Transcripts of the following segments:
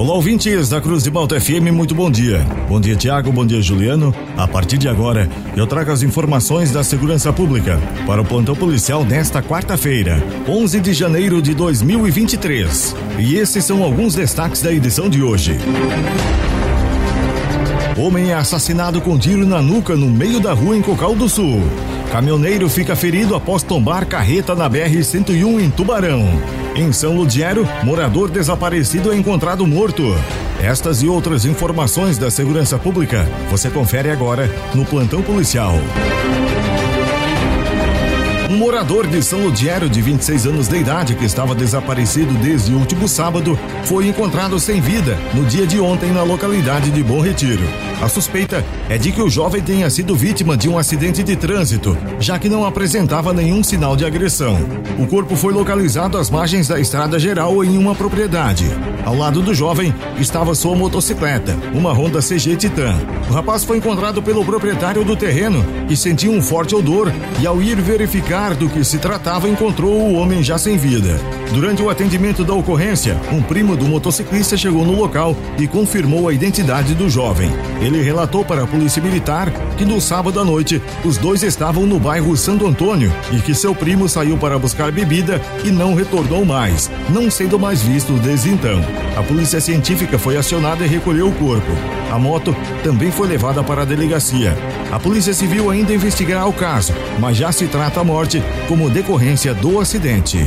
Olá, ouvintes da Cruz de Malta FM, muito bom dia. Bom dia, Tiago, bom dia, Juliano. A partir de agora, eu trago as informações da segurança pública para o plantão policial nesta quarta-feira, 11 de janeiro de 2023. E esses são alguns destaques da edição de hoje. Homem é assassinado com tiro na nuca no meio da rua em Cocal do Sul. Caminhoneiro fica ferido após tombar carreta na BR-101 em Tubarão. Em São Ludiero, morador desaparecido é encontrado morto. Estas e outras informações da segurança pública você confere agora no Plantão Policial. Um morador de São Ludiero, de 26 anos de idade, que estava desaparecido desde o último sábado, foi encontrado sem vida no dia de ontem na localidade de Bom Retiro. A suspeita é de que o jovem tenha sido vítima de um acidente de trânsito, já que não apresentava nenhum sinal de agressão. O corpo foi localizado às margens da estrada geral em uma propriedade. Ao lado do jovem estava sua motocicleta, uma Honda CG Titan. O rapaz foi encontrado pelo proprietário do terreno, que sentiu um forte odor e, ao ir verificar do que se tratava, encontrou o homem já sem vida. Durante o atendimento da ocorrência, um primo do motociclista chegou no local e confirmou a identidade do jovem. Ele relatou para a polícia militar que no sábado à noite os dois estavam no bairro Santo Antônio e que seu primo saiu para buscar bebida e não retornou mais, não sendo mais visto desde então. A polícia científica foi acionada e recolheu o corpo. A moto também foi levada para a delegacia. A polícia civil ainda investigará o caso, mas já se trata a morte como decorrência do acidente.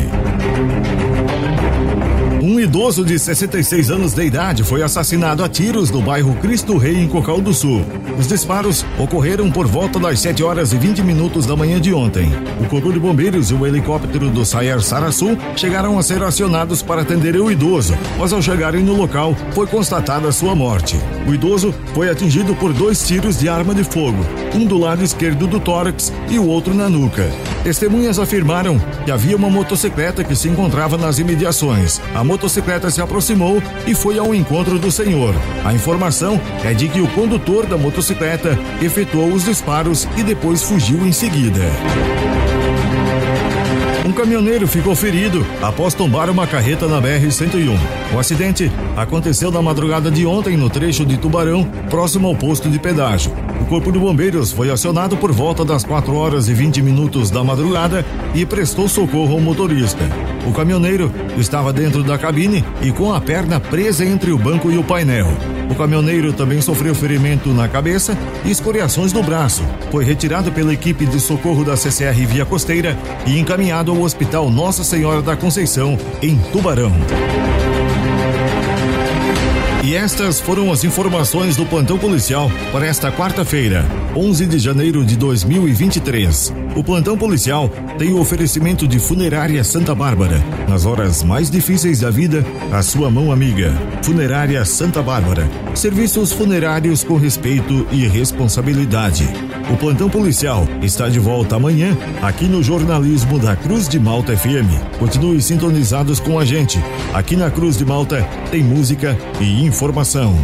Um idoso de 66 anos de idade foi assassinado a tiros no bairro Cristo Rei, em Cocal do Sul. Os disparos ocorreram por volta das 7 horas e 20 minutos da manhã de ontem. O Corpo de Bombeiros e o helicóptero do Sayer Sarasul chegaram a ser acionados para atender o idoso, mas ao chegarem no local foi constatada sua morte. O idoso foi atingido por dois tiros de arma de fogo, um do lado esquerdo do tórax e o outro na nuca. Testemunhas afirmaram que havia uma motocicleta que se encontrava nas imediações. A motocicleta se aproximou e foi ao encontro do senhor. A informação é de que o condutor da motocicleta efetuou os disparos e depois fugiu em seguida. Um caminhoneiro ficou ferido após tombar uma carreta na BR-101. O acidente aconteceu na madrugada de ontem no trecho de Tubarão, próximo ao posto de pedágio. O Corpo de Bombeiros foi acionado por volta das 4 horas e 20 minutos da madrugada e prestou socorro ao motorista. O caminhoneiro estava dentro da cabine e com a perna presa entre o banco e o painel. O caminhoneiro também sofreu ferimento na cabeça e escoriações no braço. Foi retirado pela equipe de socorro da CCR Via Costeira e encaminhado ao Hospital Nossa Senhora da Conceição, em Tubarão. E estas foram as informações do plantão policial para esta quarta-feira, 11 de janeiro de 2023. O plantão policial tem o oferecimento de Funerária Santa Bárbara. Nas horas mais difíceis da vida, a sua mão amiga. Funerária Santa Bárbara. Serviços funerários com respeito e responsabilidade. O plantão policial está de volta amanhã aqui no jornalismo da Cruz de Malta FM. Continue sintonizados com a gente. Aqui na Cruz de Malta tem música e informação.